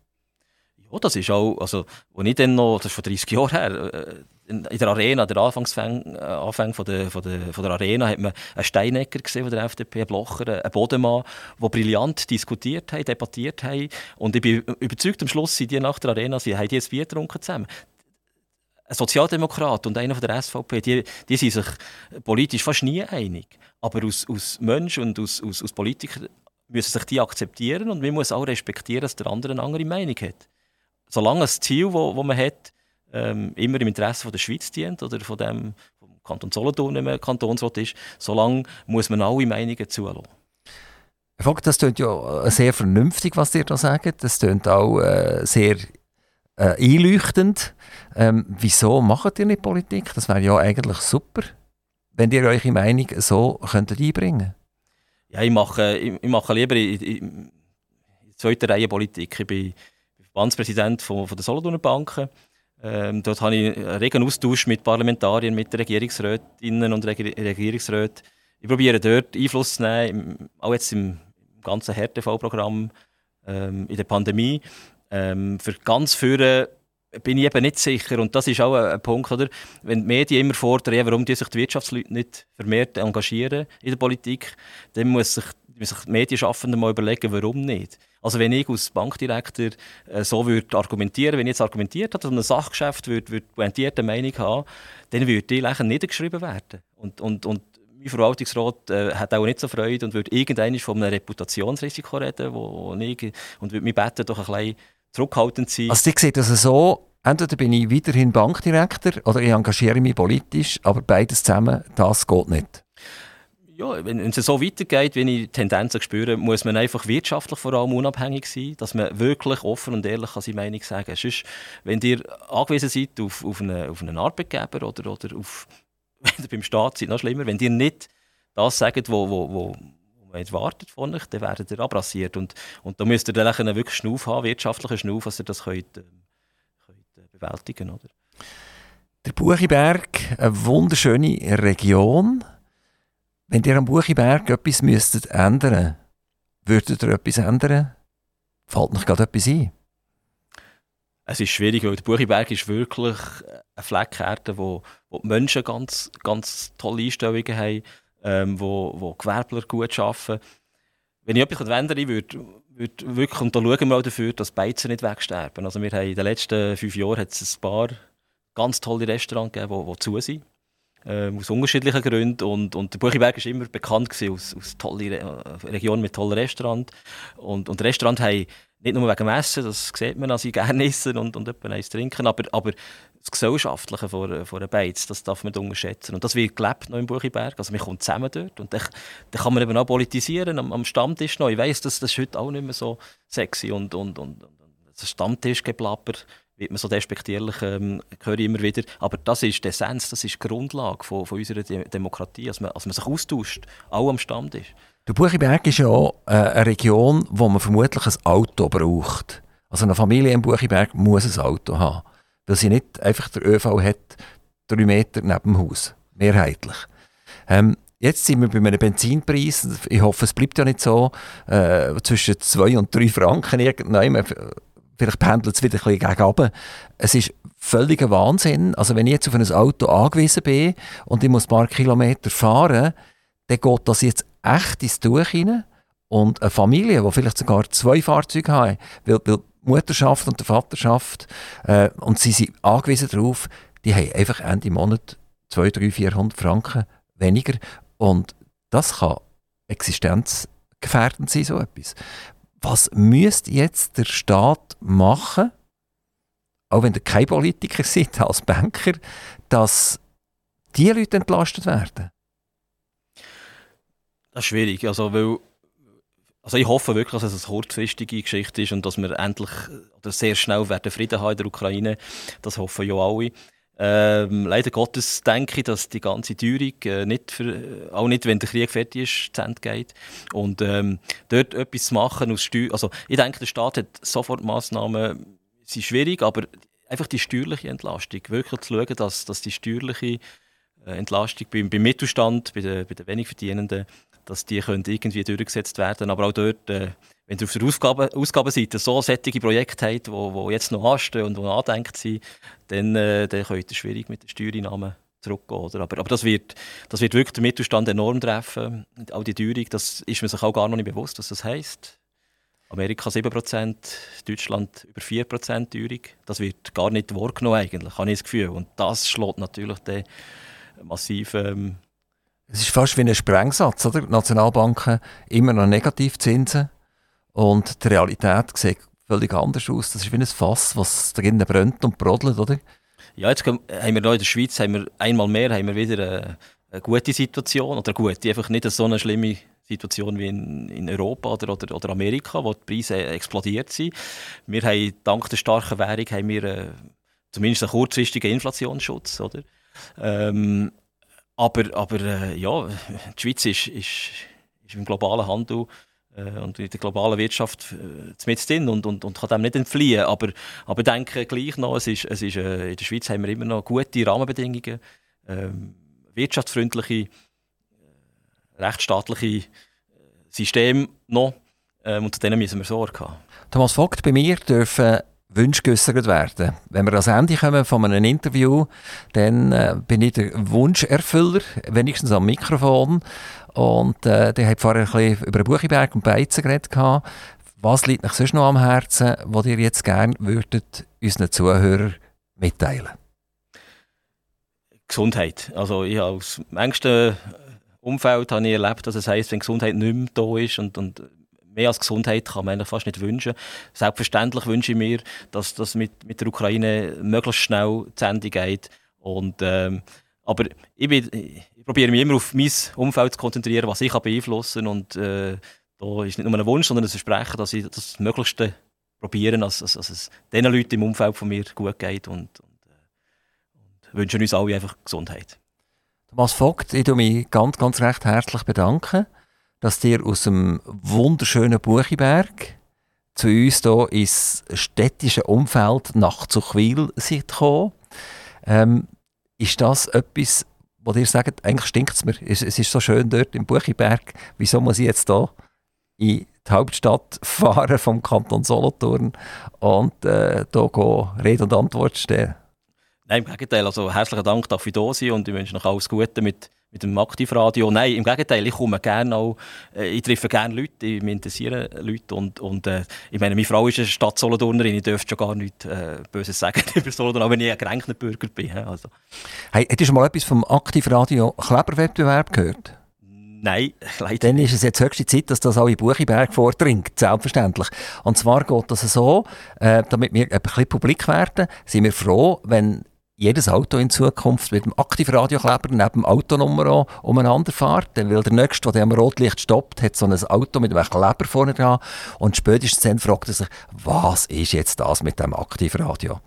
Ja, das ist auch, also, als ich dann noch, das ist vor 30 Jahren her, äh, in der Arena, der Anfangsfang, äh, Anfang von der, von, der, von der Arena, hat man einen Steinecker gesehen von der FDP, einen Blocher, einen Bodemann, der brillant diskutiert haben, debattiert haben. Und ich bin überzeugt, am Schluss sind die nach der Arena, sie haben die ein Bier getrunken zusammen ein Sozialdemokrat und einer von der SVP, die, die sind sich politisch fast nie einig. Aber aus, aus Menschen und aus, aus, aus Politikern müssen sich die akzeptieren und man muss auch respektieren, dass der andere eine andere Meinung hat. Solange das Ziel, das man hat, ähm, immer im Interesse von der Schweiz dient oder von dem vom Kanton Solothurn, wenn man Kantonsrat ist, solange muss man alle Meinungen zulassen. Herr Vogt, das klingt ja sehr vernünftig, was ihr da sagt. Das klingt auch äh, sehr äh, einleuchtend. Ähm, wieso macht ihr nicht Politik? Das wäre ja eigentlich super, wenn ihr eure Meinung so könntet einbringen Ja, ich mache, ich, ich mache lieber in, in, zweiter Reihe Politik. Ich bin Verbandspräsident von, von der Solothurner Banken. Ähm, dort habe ich einen regen Austausch mit Parlamentariern, mit Regierungsrätinnen und Regierungsräten. Ich probiere dort Einfluss zu nehmen, auch jetzt im ganzen Härtefallprogramm ähm, in der Pandemie. Ähm, für ganz viele bin ich eben nicht sicher. Und das ist auch ein, ein, Punkt, oder? Wenn die Medien immer fordern, warum die sich die Wirtschaftsleute nicht vermehrt engagieren in der Politik, dann muss sich, muss sich die Medienschaffenden mal überlegen, warum nicht. Also wenn ich als Bankdirektor äh, so würde argumentieren, wenn ich jetzt argumentiert habe, dass ein Sachgeschäft würde, würde pointierte Meinung haben, dann würde die Lächeln niedergeschrieben werden. Und, und, und mein Verwaltungsrat äh, hat auch nicht so Freude und würde irgendwann von einem Reputationsrisiko reden, wo, wo ich, und würde mich beten, doch ein bisschen zurückhaltend sein. Also, Sie sehen das also so, entweder bin ich weiterhin Bankdirektor oder ich engagiere mich politisch, aber beides zusammen, das geht nicht. Ja, wenn es so weitergeht, wie ich Tendenzen spüre, muss man einfach wirtschaftlich vor allem unabhängig sein, dass man wirklich offen und ehrlich seine Meinung sagen kann. Sonst, wenn ihr angewiesen seid auf, auf, eine, auf einen Arbeitgeber oder, oder auf, wenn ihr beim Staat seid, noch schlimmer, wenn ihr nicht das sagt, wo, wo, wo jetzt wartet von euch, dann werdet ihr abrasiert. Und, und da müsst ihr dann einen wirklich Schnuff haben, wirtschaftlichen Schnuff, dass ihr das könnt, äh, könnt äh, bewältigen oder? Der Buchiberg, eine wunderschöne Region. Wenn ihr am Buchiberg etwas müsstet ändern würdet ihr etwas ändern? Fällt noch gerade etwas ein? Es ist schwierig, weil der Buchiberg ist wirklich eine Fleckerde, wo, wo die Menschen ganz, ganz tolle Einstellungen haben ähm, wo, wo Gewerbler gut arbeiten. Wenn ich etwas ändern würde, würde wirklich, und da schauen wir auch dafür, dass die Beizen nicht wegsterben. Also wir haben in den letzten fünf Jahren hat es ein paar ganz tolle Restaurants gegeben, die, die zu sind. äh, aus unterschiedlichen Gründen. Und, und der Buchiberg war immer bekannt als, als tolle Re äh, Region mit tollen Restaurants. Und, und Restaurants haben nicht nur wegen Essen, das sieht man, dass sie gerne essen und, und etwas trinken, aber, aber das Gesellschaftliche von, von einer Beiz, das darf man unterschätzen. Und das wird gelebt noch im Buchiberg. Also man kommt zusammen dort und dann kann man eben auch politisieren am, am Stammtisch noch. Ich weiss, das, das ist heute auch nicht mehr so sexy und, und, und, und das Stammtischgeplapper wird man so despektierlich, ähm, höre ich immer wieder. Aber das ist die Essenz, das ist die Grundlage von, von unserer De Demokratie, dass man, dass man sich austauscht, auch am Stammtisch. Der Buchiberg ist ja auch, äh, eine Region, wo man vermutlich ein Auto braucht. Also eine Familie im Buchiberg muss ein Auto haben. Weil sie nicht einfach der ÖV hat, drei Meter neben dem Haus. Mehrheitlich. Ähm, jetzt sind wir bei einem Benzinpreis, ich hoffe, es bleibt ja nicht so, äh, zwischen 2 und 3 Franken irgendwann. Vielleicht pendelt es wieder ein bisschen gegen. Es ist völliger Wahnsinn. Also wenn ich jetzt auf ein Auto angewiesen bin und ich muss ein paar Kilometer fahren, dann geht das jetzt echt ins Tuch rein. Und eine Familie, die vielleicht sogar zwei Fahrzeuge hat, weil, weil Mutterschaft und der Vaterschaft, äh, und sie sind angewiesen darauf, die haben einfach Ende Monat 200, 300, 400 Franken weniger. Und das kann existenzgefährdend sein, so etwas was müsste jetzt der Staat machen, auch wenn ihr kein Politiker seid, als Banker, dass die Leute entlastet werden? Das ist schwierig, also, weil, also ich hoffe wirklich, dass es eine kurzfristige Geschichte ist und dass wir endlich oder sehr schnell werden Frieden haben in der Ukraine. Das hoffen ja alle. Ähm, leider Gottes denke ich, dass die ganze Teuerung äh, nicht für, auch nicht, wenn der Krieg fertig ist, zu Ende geht. Und ähm, dort etwas zu machen aus Steuer, also ich denke, der Staat hat sofort Massnahmen, sind schwierig, aber einfach die steuerliche Entlastung, wirklich zu schauen, dass, dass die steuerliche äh, Entlastung beim, beim Mittelstand, bei den, bei den wenig Verdienenden, dass die können irgendwie durchgesetzt werden, aber auch dort äh, wenn ihr auf der Ausgabe, Ausgabenseite so sättige Projekte habt, die wo, wo jetzt noch anstehen und die andenkt sind, dann, äh, dann könnt ihr schwierig mit den Steuereinnahmen zurückgehen. Oder? Aber, aber das, wird, das wird wirklich den Mittelstand enorm treffen. Auch die Teuerung, das ist man sich auch gar noch nicht bewusst, was das heisst. Amerika 7%, Deutschland über 4% Teuerung. Das wird gar nicht wahrgenommen eigentlich, habe ich das Gefühl. Und das schlägt natürlich dann massiv... Ähm es ist fast wie ein Sprengsatz, oder? Die Nationalbanken immer noch Negativzinsen und die Realität sieht völlig anders aus. Das ist wie ein Fass, was drinnen brennt und brodelt, oder? Ja, jetzt haben wir in der Schweiz haben wir einmal mehr haben wir wieder eine, eine gute Situation. Oder gut, einfach nicht so eine schlimme Situation wie in, in Europa oder, oder, oder, Amerika, wo die Preise explodiert sind. Wir haben dank der starken Währung haben wir, äh, zumindest einen kurzfristigen Inflationsschutz. Oder? Ähm, aber aber äh, ja, die Schweiz ist, ist, ist im globalen Handel äh, und in der globalen Wirtschaft äh, drin und, und, und kann dem nicht entfliehen. Aber, ich denke gleich noch, es ist, es ist, äh, in der Schweiz haben wir immer noch gute Rahmenbedingungen, äh, wirtschaftsfreundliche, äh, rechtsstaatliche äh, Systeme noch ähm, und zu denen müssen wir Sorge haben. Thomas Vogt, bei mir dürfen Wünsche geäußert werden. Wenn wir ans Ende kommen von einem Interview, dann äh, bin ich der Wunscherfüller, wenigstens am Mikrofon. Und äh, der hat vorher ein bisschen über Buchiberg und Beizen geredet. Was liegt euch sonst noch am Herzen, was ihr jetzt gerne würdet unseren Zuhörern mitteilen? Gesundheit. Also ich aus dem engsten Umfeld habe ich erlebt, dass es heisst, wenn Gesundheit nicht mehr da ist und, und mehr als Gesundheit kann man eigentlich fast nicht wünschen. Selbstverständlich wünsche ich mir, dass das mit, mit der Ukraine möglichst schnell zu Ende geht. Und, ähm, aber ich, bin, ich probiere mich immer auf mein Umfeld zu konzentrieren, was ich beeinflussen kann. Und äh, da ist nicht nur ein Wunsch, sondern ein Versprechen, dass ich das Möglichste probiere, dass, dass, dass es den Leuten im Umfeld von mir gut geht. Und, und, äh, und wünsche uns alle einfach Gesundheit. Thomas Vogt, ich bedanke mich ganz, ganz recht herzlich bedanken dass ihr aus dem wunderschönen Buchiberg zu uns hier ins städtische Umfeld nach Zuchwil seid gekommen. Ähm, ist das etwas, wo ihr sagt, eigentlich stinkt es mir, es, es, ist so schön dort im Buchiberg, wieso muss ich jetzt hier in die Hauptstadt fahren vom Kanton Solothurn und äh, hier Rede und Antwort stehen? Nein, im Gegenteil. Also herzlichen Dank, dass ich da sein und ich wünsche noch alles Gute mit mit dem Aktivradio. Nein, im Gegenteil, ich komme gerne auch, äh, ich treffe gerne Leute, ich mich interessieren Leute und, und äh, ich meine, meine Frau ist eine Stadt Solothurnerin, ich dürfte schon gar nichts äh, Böses sagen über Solothurn, auch wenn ich ein geränkter Bürger bin. Also. Hey, hättest du schon mal etwas vom Aktivradio Kleberwettbewerb gehört? Nein, leider Dann ist es jetzt höchste Zeit, dass das auch in Buchiberg vordringt, selbstverständlich. Und zwar geht das so, äh, damit wir ein bisschen publik werden, sind wir froh, wenn jedes Auto in Zukunft mit dem Aktivradiokleber neben dem Autonummer umeinander fährt. Dann will der Nächste, der am Rotlicht stoppt, hat so ein Auto mit einem Kleber vorne dran und spätestens dann fragt er sich, was ist jetzt das mit dem Aktivradio?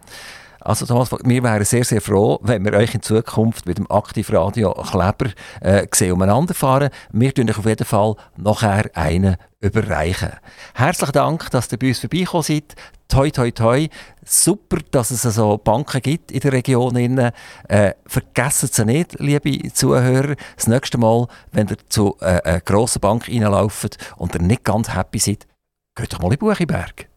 Also Thomas, wir wären sehr, sehr froh, wenn wir euch in Zukunft mit dem Aktivradio Kleber äh, sehen umeinander fahren. Wir tun euch auf jeden Fall nachher einen überreichen. Herzlichen Dank, dass ihr bei uns vorbeigekommen seid. Toi, toi, toi. Super, dass es so Banken gibt in der Region. Äh, vergessen Sie nicht, liebe Zuhörer, das nächste Mal, wenn ihr zu äh, einer grossen Bank reinlauft und ihr nicht ganz happy seid, geht doch mal in Buchiberg.